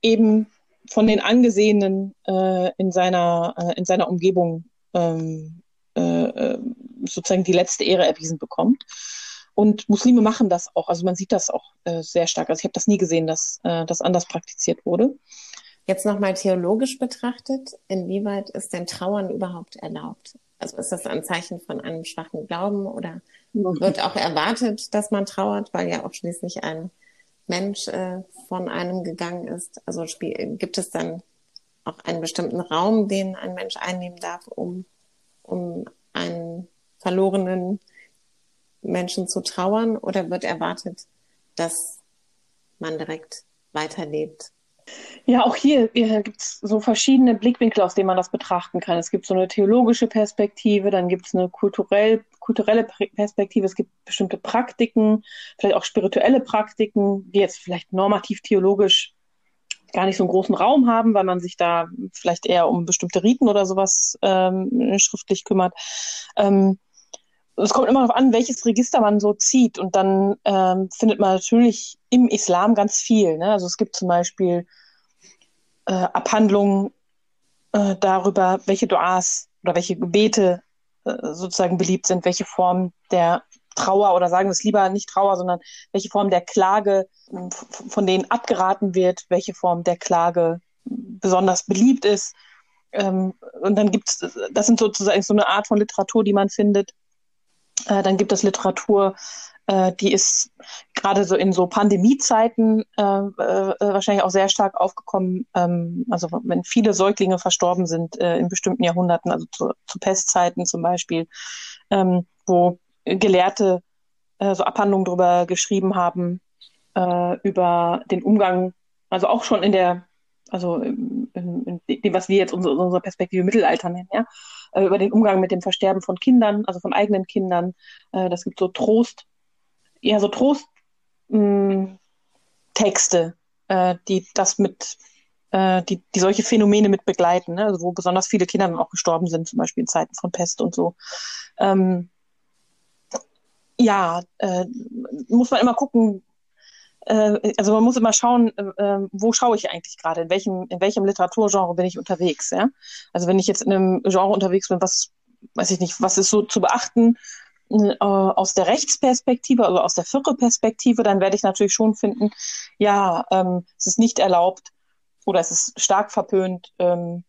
eben von den Angesehenen äh, in, seiner, äh, in seiner Umgebung ähm, äh, äh, sozusagen die letzte Ehre erwiesen bekommt. Und Muslime machen das auch. Also man sieht das auch äh, sehr stark. Also ich habe das nie gesehen, dass äh, das anders praktiziert wurde. Jetzt nochmal theologisch betrachtet, inwieweit ist denn Trauern überhaupt erlaubt? Also ist das ein Zeichen von einem schwachen Glauben oder wird auch erwartet, dass man trauert, weil ja auch schließlich ein Mensch äh, von einem gegangen ist? Also gibt es dann auch einen bestimmten Raum, den ein Mensch einnehmen darf, um, um einen verlorenen Menschen zu trauern oder wird erwartet, dass man direkt weiterlebt? Ja, auch hier, gibt es so verschiedene Blickwinkel, aus denen man das betrachten kann. Es gibt so eine theologische Perspektive, dann gibt es eine kulturell, kulturelle Perspektive, es gibt bestimmte Praktiken, vielleicht auch spirituelle Praktiken, die jetzt vielleicht normativ-theologisch gar nicht so einen großen Raum haben, weil man sich da vielleicht eher um bestimmte Riten oder sowas ähm, schriftlich kümmert. Ähm, es kommt immer darauf an, welches Register man so zieht. Und dann ähm, findet man natürlich im Islam ganz viel. Ne? Also es gibt zum Beispiel äh, Abhandlungen äh, darüber, welche Duas oder welche Gebete äh, sozusagen beliebt sind, welche Form der Trauer oder sagen wir es lieber nicht Trauer, sondern welche Form der Klage von denen abgeraten wird, welche Form der Klage besonders beliebt ist. Ähm, und dann gibt es, das sind sozusagen so eine Art von Literatur, die man findet, äh, dann gibt es Literatur, äh, die ist gerade so in so Pandemiezeiten äh, äh, wahrscheinlich auch sehr stark aufgekommen. Ähm, also wenn viele Säuglinge verstorben sind äh, in bestimmten Jahrhunderten, also zu, zu Pestzeiten zum Beispiel, ähm, wo Gelehrte äh, so Abhandlungen darüber geschrieben haben, über den Umgang, also auch schon in der also in, in, dem, was wir jetzt unsere, unsere Perspektive Mittelalter nennen, ja, äh, über den Umgang mit dem Versterben von Kindern, also von eigenen Kindern. Äh, das gibt so Trost, ja, so Trosttexte, äh, die das mit, äh, die, die solche Phänomene mit begleiten, ne? also wo besonders viele Kinder dann auch gestorben sind, zum Beispiel in Zeiten von Pest und so. Ähm, ja, äh, muss man immer gucken, äh, also man muss immer schauen, äh, äh, wo schaue ich eigentlich gerade, in welchem, in welchem Literaturgenre bin ich unterwegs, ja. Also wenn ich jetzt in einem Genre unterwegs bin, was, weiß ich nicht, was ist so zu beachten, äh, aus der Rechtsperspektive, also aus der Vierre-Perspektive, dann werde ich natürlich schon finden, ja, ähm, es ist nicht erlaubt oder es ist stark verpönt, ähm,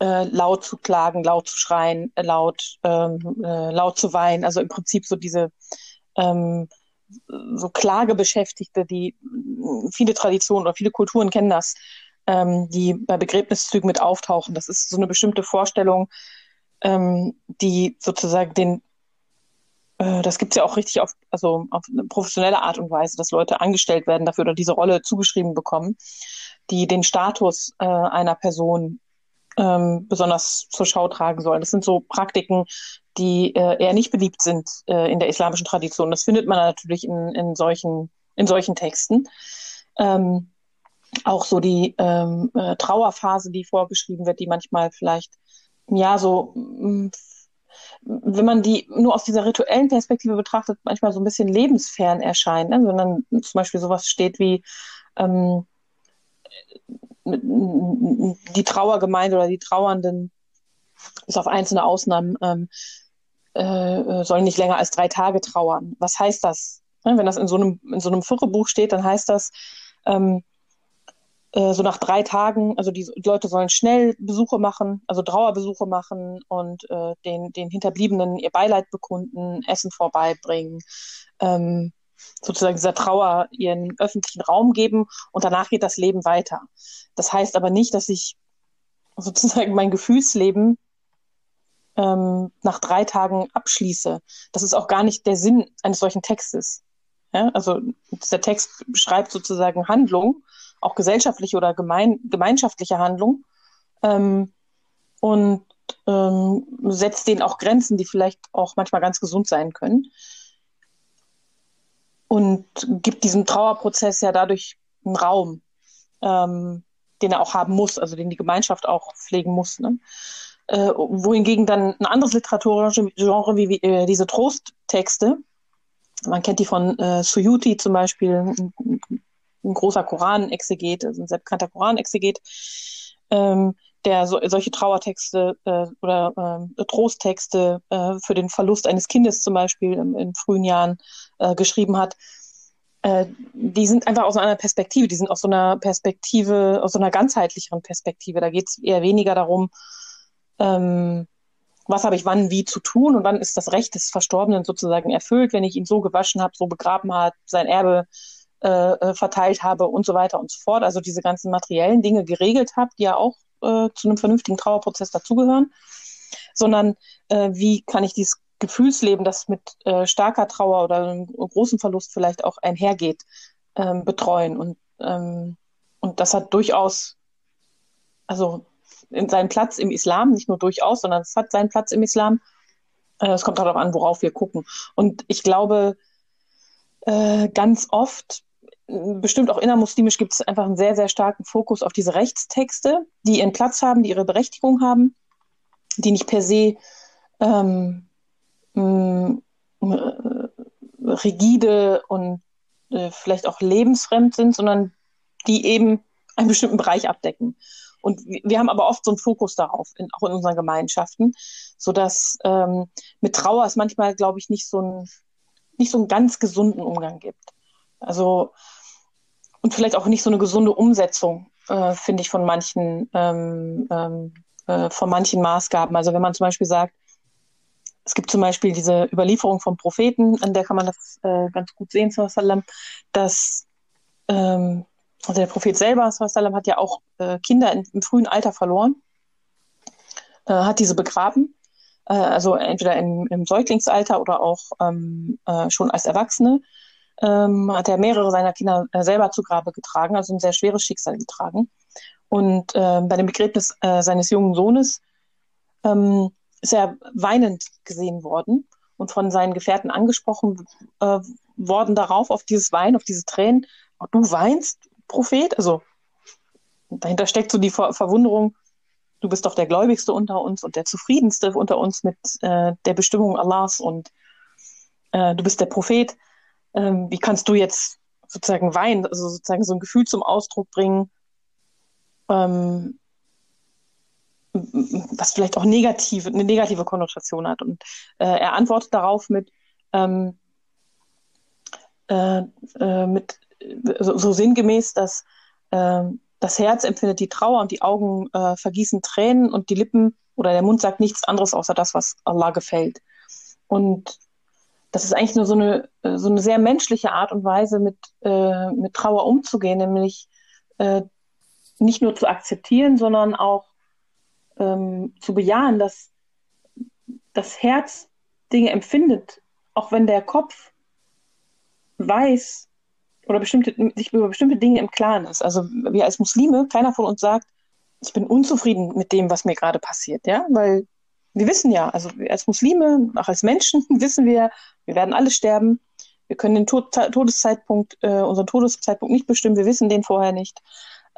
äh, laut zu klagen, laut zu schreien, äh, laut, ähm, äh, laut zu weinen. Also im Prinzip so diese ähm, so Klagebeschäftigte, die viele Traditionen oder viele Kulturen kennen das, ähm, die bei Begräbniszügen mit auftauchen. Das ist so eine bestimmte Vorstellung, ähm, die sozusagen den, äh, das gibt es ja auch richtig auf, also auf eine professionelle Art und Weise, dass Leute angestellt werden dafür oder diese Rolle zugeschrieben bekommen, die den Status äh, einer Person ähm, besonders zur Schau tragen sollen. Das sind so Praktiken, die äh, eher nicht beliebt sind äh, in der islamischen Tradition. Das findet man natürlich in, in, solchen, in solchen Texten. Ähm, auch so die ähm, äh, Trauerphase, die vorgeschrieben wird, die manchmal vielleicht, ja, so, wenn man die nur aus dieser rituellen Perspektive betrachtet, manchmal so ein bisschen lebensfern erscheint, ne? sondern zum Beispiel sowas steht wie ähm, die Trauergemeinde oder die Trauernden, bis auf einzelne Ausnahmen, ähm, äh, sollen nicht länger als drei Tage trauern. Was heißt das? Ne, wenn das in so einem, in so einem Vierrebuch steht, dann heißt das, ähm, äh, so nach drei Tagen, also die, die, Leute sollen schnell Besuche machen, also Trauerbesuche machen und äh, den, den Hinterbliebenen ihr Beileid bekunden, Essen vorbeibringen, ähm, sozusagen dieser Trauer ihren öffentlichen Raum geben und danach geht das Leben weiter. Das heißt aber nicht, dass ich sozusagen mein Gefühlsleben ähm, nach drei Tagen abschließe. Das ist auch gar nicht der Sinn eines solchen Textes. Ja? Also dieser Text beschreibt sozusagen Handlung, auch gesellschaftliche oder gemein, gemeinschaftliche Handlung ähm, und ähm, setzt denen auch Grenzen, die vielleicht auch manchmal ganz gesund sein können und gibt diesem Trauerprozess ja dadurch einen Raum, ähm, den er auch haben muss, also den die Gemeinschaft auch pflegen muss. Ne? Äh, wohingegen dann ein anderes Literaturgenre wie, wie äh, diese Trosttexte, man kennt die von äh, Suyuti zum Beispiel, ein, ein großer Koranexeget, also ein sehr bekannter Koranexeget, ähm, der so, solche Trauertexte äh, oder äh, Trosttexte äh, für den Verlust eines Kindes zum Beispiel in, in frühen Jahren äh, geschrieben hat, äh, die sind einfach aus einer Perspektive, die sind aus so einer Perspektive, aus so einer ganzheitlicheren Perspektive. Da geht es eher weniger darum, ähm, was habe ich wann wie zu tun und wann ist das Recht des Verstorbenen sozusagen erfüllt, wenn ich ihn so gewaschen habe, so begraben habe, sein Erbe äh, äh, verteilt habe und so weiter und so fort. Also diese ganzen materiellen Dinge geregelt habe, die ja auch äh, zu einem vernünftigen Trauerprozess dazugehören, sondern äh, wie kann ich dieses Gefühlsleben, das mit äh, starker Trauer oder einem großen Verlust vielleicht auch einhergeht, ähm, betreuen. Und, ähm, und das hat durchaus, also in seinen Platz im Islam, nicht nur durchaus, sondern es hat seinen Platz im Islam. Äh, es kommt darauf an, worauf wir gucken. Und ich glaube, äh, ganz oft, bestimmt auch innermuslimisch, gibt es einfach einen sehr, sehr starken Fokus auf diese Rechtstexte, die ihren Platz haben, die ihre Berechtigung haben, die nicht per se ähm, mh, äh, rigide und äh, vielleicht auch lebensfremd sind, sondern die eben einen bestimmten Bereich abdecken. Und wir haben aber oft so einen Fokus darauf, in, auch in unseren Gemeinschaften, sodass ähm, mit Trauer es manchmal, glaube ich, nicht so, ein, nicht so einen ganz gesunden Umgang gibt. Also und vielleicht auch nicht so eine gesunde Umsetzung, äh, finde ich, von manchen, ähm, ähm, äh, von manchen Maßgaben. Also wenn man zum Beispiel sagt, es gibt zum Beispiel diese Überlieferung vom Propheten, an der kann man das äh, ganz gut sehen, dass ähm, also der Prophet selber hat ja auch äh, Kinder in, im frühen Alter verloren, äh, hat diese begraben, äh, also entweder im, im, Säuglingsalter oder auch ähm, äh, schon als Erwachsene, ähm, hat er mehrere seiner Kinder äh, selber zu Grabe getragen, also ein sehr schweres Schicksal getragen. Und bei dem Begräbnis seines jungen Sohnes ähm, ist er weinend gesehen worden und von seinen Gefährten angesprochen äh, worden darauf, auf dieses Weinen, auf diese Tränen. Oh, du weinst, Prophet? Also dahinter steckt so die Ver Verwunderung, du bist doch der Gläubigste unter uns und der Zufriedenste unter uns mit äh, der Bestimmung Allahs und äh, du bist der Prophet. Ähm, wie kannst du jetzt sozusagen weinen, also sozusagen so ein Gefühl zum Ausdruck bringen, ähm, was vielleicht auch negative, eine negative Konnotation hat. Und äh, er antwortet darauf mit, ähm, äh, äh, mit so, so, sinngemäß, dass äh, das Herz empfindet die Trauer und die Augen äh, vergießen Tränen und die Lippen oder der Mund sagt nichts anderes außer das, was Allah gefällt. Und das ist eigentlich nur so eine, äh, so eine sehr menschliche Art und Weise, mit, mit Trauer umzugehen, nämlich nicht nur zu akzeptieren, sondern auch ähm, zu bejahen, dass das Herz Dinge empfindet, auch wenn der Kopf weiß oder bestimmte, sich über bestimmte Dinge im Klaren ist. Also wir als Muslime, keiner von uns sagt, ich bin unzufrieden mit dem, was mir gerade passiert, ja, weil wir wissen ja, also als Muslime, auch als Menschen wissen wir, wir werden alle sterben. Wir können den Tod Todeszeitpunkt, äh, unseren Todeszeitpunkt nicht bestimmen. Wir wissen den vorher nicht.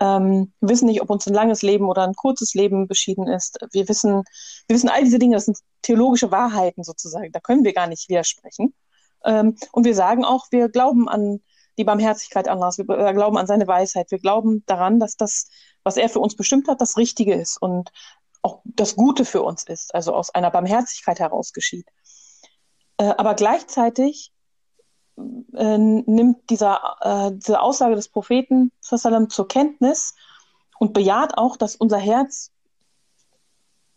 Ähm, wir wissen nicht, ob uns ein langes Leben oder ein kurzes Leben beschieden ist. Wir wissen, wir wissen all diese Dinge, das sind theologische Wahrheiten sozusagen. Da können wir gar nicht widersprechen. Ähm, und wir sagen auch, wir glauben an die Barmherzigkeit Allahs, wir glauben an seine Weisheit, wir glauben daran, dass das, was er für uns bestimmt hat, das Richtige ist und auch das Gute für uns ist, also aus einer Barmherzigkeit heraus geschieht. Äh, aber gleichzeitig äh, nimmt dieser, äh, diese Aussage des Propheten zur Kenntnis und bejaht auch, dass unser Herz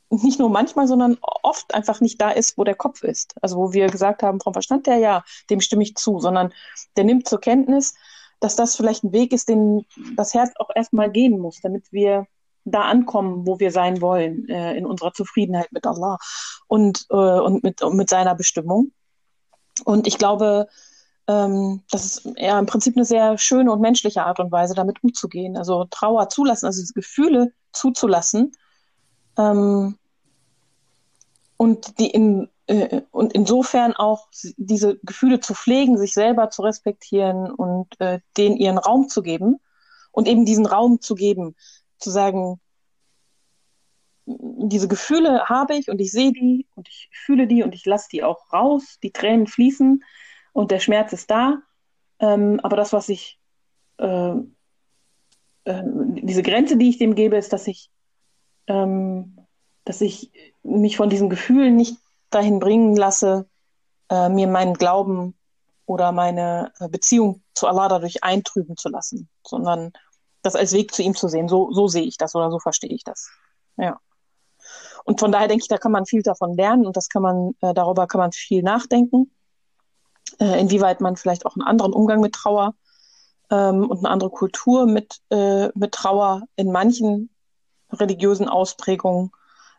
nicht nur manchmal, sondern oft einfach nicht da ist, wo der Kopf ist. Also wo wir gesagt haben, vom Verstand her, ja, dem stimme ich zu, sondern der nimmt zur Kenntnis, dass das vielleicht ein Weg ist, den das Herz auch erstmal gehen muss, damit wir da ankommen, wo wir sein wollen, äh, in unserer Zufriedenheit mit Allah und, äh, und mit, mit seiner Bestimmung. Und ich glaube, ähm, das ist ja im Prinzip eine sehr schöne und menschliche Art und Weise, damit umzugehen. Also Trauer zulassen, also Gefühle zuzulassen ähm, und die in, äh, und insofern auch diese Gefühle zu pflegen, sich selber zu respektieren und äh, denen ihren Raum zu geben und eben diesen Raum zu geben, zu sagen, diese Gefühle habe ich und ich sehe die und ich fühle die und ich lasse die auch raus, die Tränen fließen und der Schmerz ist da. Ähm, aber das, was ich, äh, äh, diese Grenze, die ich dem gebe, ist, dass ich, ähm, dass ich mich von diesen Gefühlen nicht dahin bringen lasse, äh, mir meinen Glauben oder meine äh, Beziehung zu Allah dadurch eintrüben zu lassen, sondern das als Weg zu ihm zu sehen. So, so sehe ich das oder so verstehe ich das. Ja. Und von daher denke ich, da kann man viel davon lernen und das kann man, äh, darüber kann man viel nachdenken, äh, inwieweit man vielleicht auch einen anderen Umgang mit Trauer ähm, und eine andere Kultur mit, äh, mit Trauer in manchen religiösen Ausprägungen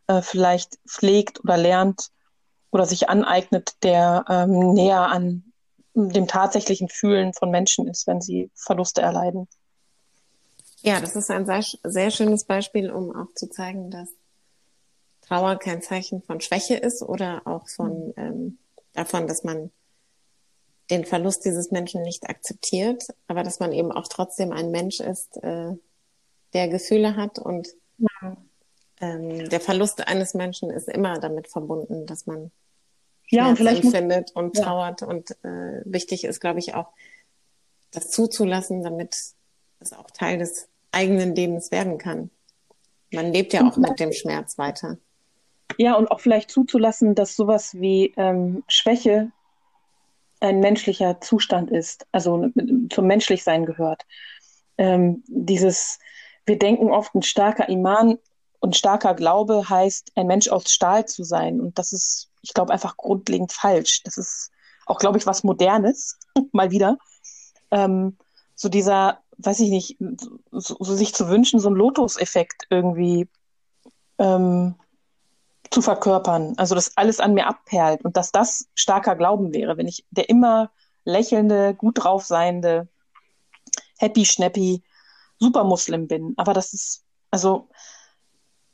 äh, vielleicht pflegt oder lernt oder sich aneignet, der ähm, näher an dem tatsächlichen Fühlen von Menschen ist, wenn sie Verluste erleiden. Ja, das ist ein sehr, sehr schönes Beispiel, um auch zu zeigen, dass Trauer kein Zeichen von Schwäche ist oder auch von mhm. ähm, davon, dass man den Verlust dieses Menschen nicht akzeptiert, aber dass man eben auch trotzdem ein Mensch ist, äh, der Gefühle hat und ja. ähm, der Verlust eines Menschen ist immer damit verbunden, dass man ja, und vielleicht empfindet und ja. trauert und äh, wichtig ist, glaube ich, auch das zuzulassen, damit es auch Teil des eigenen Lebens werden kann. Man lebt ja auch mit dem Schmerz weiter. Ja, und auch vielleicht zuzulassen, dass sowas wie ähm, Schwäche ein menschlicher Zustand ist, also zum Menschlichsein gehört. Ähm, dieses, wir denken oft, ein starker Iman und starker Glaube heißt, ein Mensch aus Stahl zu sein. Und das ist, ich glaube, einfach grundlegend falsch. Das ist auch, glaube ich, was Modernes, mal wieder. Ähm, so dieser weiß ich nicht, so, so sich zu wünschen, so einen Lotus-Effekt irgendwie ähm, zu verkörpern. Also, dass alles an mir abperlt und dass das starker Glauben wäre, wenn ich der immer lächelnde, gut drauf seiende, happy, schnappy Supermuslim bin. Aber das ist, also,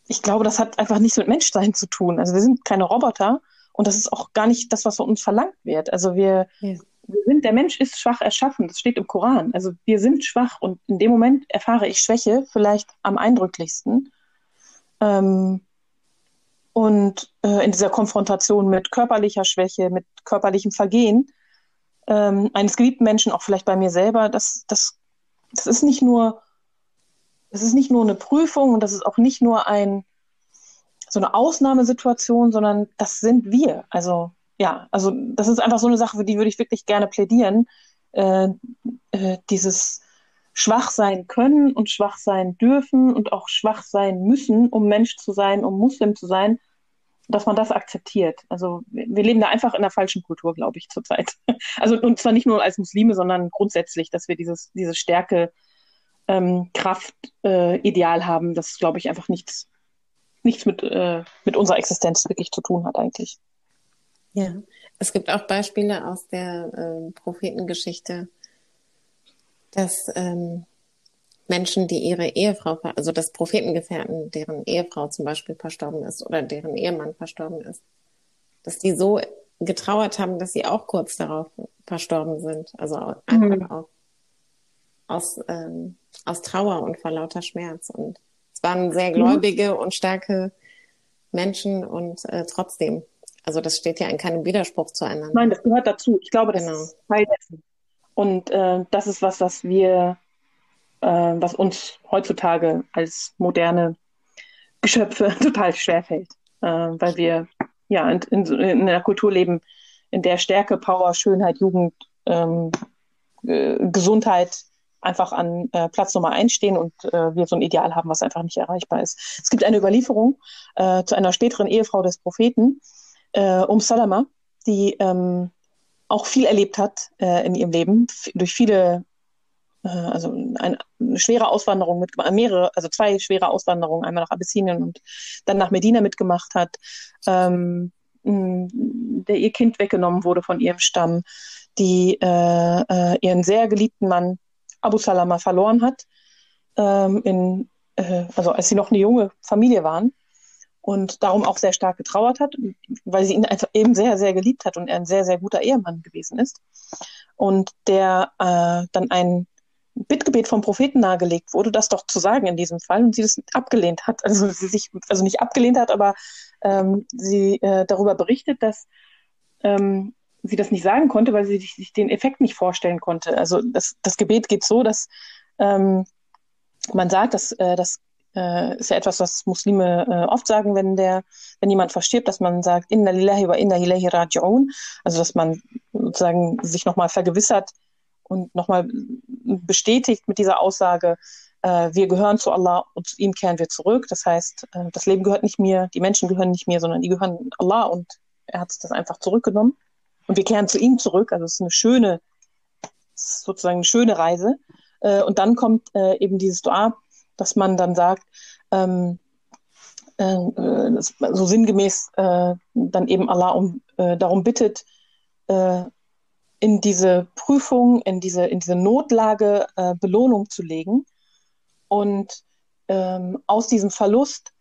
ich glaube, das hat einfach nichts mit Menschsein zu tun. Also, wir sind keine Roboter und das ist auch gar nicht das, was von uns verlangt wird. Also, wir, ja wir sind, der Mensch ist schwach erschaffen, das steht im Koran. Also wir sind schwach und in dem Moment erfahre ich Schwäche vielleicht am eindrücklichsten. Ähm, und äh, in dieser Konfrontation mit körperlicher Schwäche, mit körperlichem Vergehen ähm, eines geliebten Menschen, auch vielleicht bei mir selber, das, das, das ist nicht nur, das ist nicht nur eine Prüfung und das ist auch nicht nur ein, so eine Ausnahmesituation, sondern das sind wir. Also ja, also das ist einfach so eine Sache, für die würde ich wirklich gerne plädieren. Äh, äh, dieses schwach sein können und schwach sein dürfen und auch schwach sein müssen, um Mensch zu sein, um Muslim zu sein, dass man das akzeptiert. Also wir leben da einfach in der falschen Kultur, glaube ich, zurzeit. Also und zwar nicht nur als Muslime, sondern grundsätzlich, dass wir dieses, diese Stärke, ähm, Kraft, äh, Ideal haben, das glaube ich einfach nichts, nichts mit, äh, mit unserer Existenz wirklich zu tun hat eigentlich. Ja, es gibt auch Beispiele aus der äh, Prophetengeschichte, dass ähm, Menschen, die ihre Ehefrau, also das Prophetengefährten, deren Ehefrau zum Beispiel verstorben ist oder deren Ehemann verstorben ist, dass die so getrauert haben, dass sie auch kurz darauf verstorben sind. Also einfach mhm. auch aus, ähm, aus Trauer und vor lauter Schmerz. Und es waren sehr mhm. gläubige mhm. und starke Menschen und äh, trotzdem also das steht ja in keinem Widerspruch zueinander. Nein, das gehört dazu. Ich glaube, das genau. ist Teil dessen. Und äh, das ist was, was wir, äh, was uns heutzutage als moderne Geschöpfe total schwerfällt, äh, weil wir ja in, in, in, einer Kultur leben, in der Stärke, Power, Schönheit, Jugend, ähm, äh, Gesundheit einfach an äh, Platz Nummer eins stehen und äh, wir so ein Ideal haben, was einfach nicht erreichbar ist. Es gibt eine Überlieferung äh, zu einer späteren Ehefrau des Propheten, äh, Um Salama, die ähm, auch viel erlebt hat äh, in ihrem Leben, durch viele, äh, also ein, eine schwere Auswanderung mit mehrere, also zwei schwere Auswanderungen, einmal nach Abyssinien und dann nach Medina mitgemacht hat, ähm, der ihr Kind weggenommen wurde von ihrem Stamm, die äh, äh, ihren sehr geliebten Mann Abu Salama verloren hat, ähm, in, äh, also als sie noch eine junge Familie waren und darum auch sehr stark getrauert hat, weil sie ihn einfach eben sehr, sehr geliebt hat und er ein sehr, sehr guter Ehemann gewesen ist. Und der äh, dann ein Bittgebet vom Propheten nahegelegt wurde, das doch zu sagen in diesem Fall und sie das abgelehnt hat. Also sie sich, also nicht abgelehnt hat, aber ähm, sie äh, darüber berichtet, dass ähm, sie das nicht sagen konnte, weil sie sich den Effekt nicht vorstellen konnte. Also das, das Gebet geht so, dass ähm, man sagt, dass äh, das äh, ist ja etwas, was Muslime äh, oft sagen, wenn der, wenn jemand verstirbt, dass man sagt, Inna lillahi wa inna ilahi raji'un, also dass man sozusagen sich nochmal vergewissert und nochmal bestätigt mit dieser Aussage, äh, wir gehören zu Allah und zu ihm kehren wir zurück. Das heißt, äh, das Leben gehört nicht mir, die Menschen gehören nicht mir, sondern die gehören Allah und er hat sich das einfach zurückgenommen. Und wir kehren zu ihm zurück. Also es ist eine schöne, sozusagen eine schöne Reise. Äh, und dann kommt äh, eben dieses Dua, dass man dann sagt, ähm, äh, so sinngemäß äh, dann eben Allah um, äh, darum bittet, äh, in diese Prüfung, in diese, in diese Notlage äh, Belohnung zu legen und ähm, aus diesem Verlust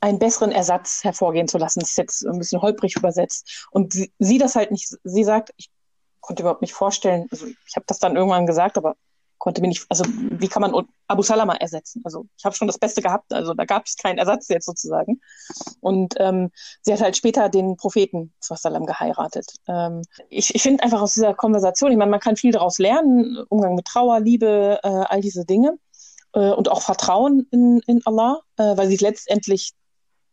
einen besseren Ersatz hervorgehen zu lassen. Das ist jetzt ein bisschen holprig übersetzt. Und sie, sie das halt nicht, sie sagt, ich konnte überhaupt nicht vorstellen, also ich habe das dann irgendwann gesagt, aber konnte mir nicht, also wie kann man Abu Salama ersetzen? Also ich habe schon das Beste gehabt, also da gab es keinen Ersatz jetzt sozusagen. Und ähm, sie hat halt später den Propheten Salam geheiratet. Ähm, ich ich finde einfach aus dieser Konversation, ich meine, man kann viel daraus lernen, Umgang mit Trauer, Liebe, äh, all diese Dinge äh, und auch Vertrauen in, in Allah, äh, weil sie letztendlich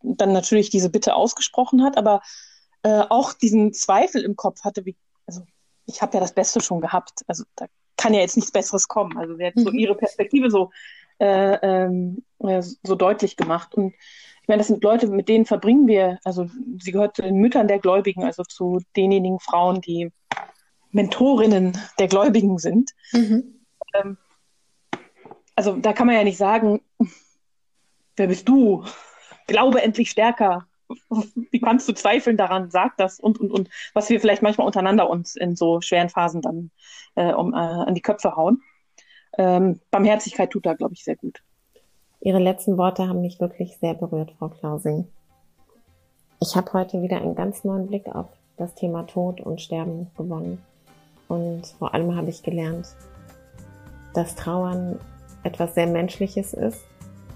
dann natürlich diese Bitte ausgesprochen hat, aber äh, auch diesen Zweifel im Kopf hatte, wie, also ich habe ja das Beste schon gehabt. Also da kann ja jetzt nichts Besseres kommen. Also sie hat so mhm. ihre Perspektive so, äh, ähm, so deutlich gemacht. Und ich meine, das sind Leute, mit denen verbringen wir, also sie gehört zu den Müttern der Gläubigen, also zu denjenigen Frauen, die Mentorinnen der Gläubigen sind. Mhm. Ähm, also da kann man ja nicht sagen, wer bist du? Glaube endlich stärker wie kannst du zweifeln daran, sag das und, und, und, was wir vielleicht manchmal untereinander uns in so schweren Phasen dann äh, um, äh, an die Köpfe hauen. Ähm, Barmherzigkeit tut da, glaube ich, sehr gut. Ihre letzten Worte haben mich wirklich sehr berührt, Frau Klausing. Ich habe heute wieder einen ganz neuen Blick auf das Thema Tod und Sterben gewonnen. Und vor allem habe ich gelernt, dass Trauern etwas sehr Menschliches ist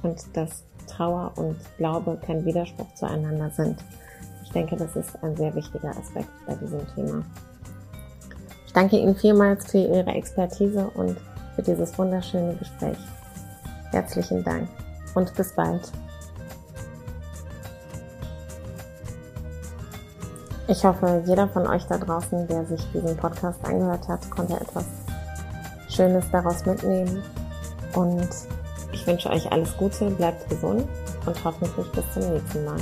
und dass Trauer und Glaube kein Widerspruch zueinander sind. Ich denke, das ist ein sehr wichtiger Aspekt bei diesem Thema. Ich danke Ihnen vielmals für Ihre Expertise und für dieses wunderschöne Gespräch. Herzlichen Dank und bis bald. Ich hoffe, jeder von euch da draußen, der sich diesen Podcast angehört hat, konnte etwas Schönes daraus mitnehmen und ich wünsche euch alles Gute, bleibt gesund und hoffentlich bis zum nächsten Mal.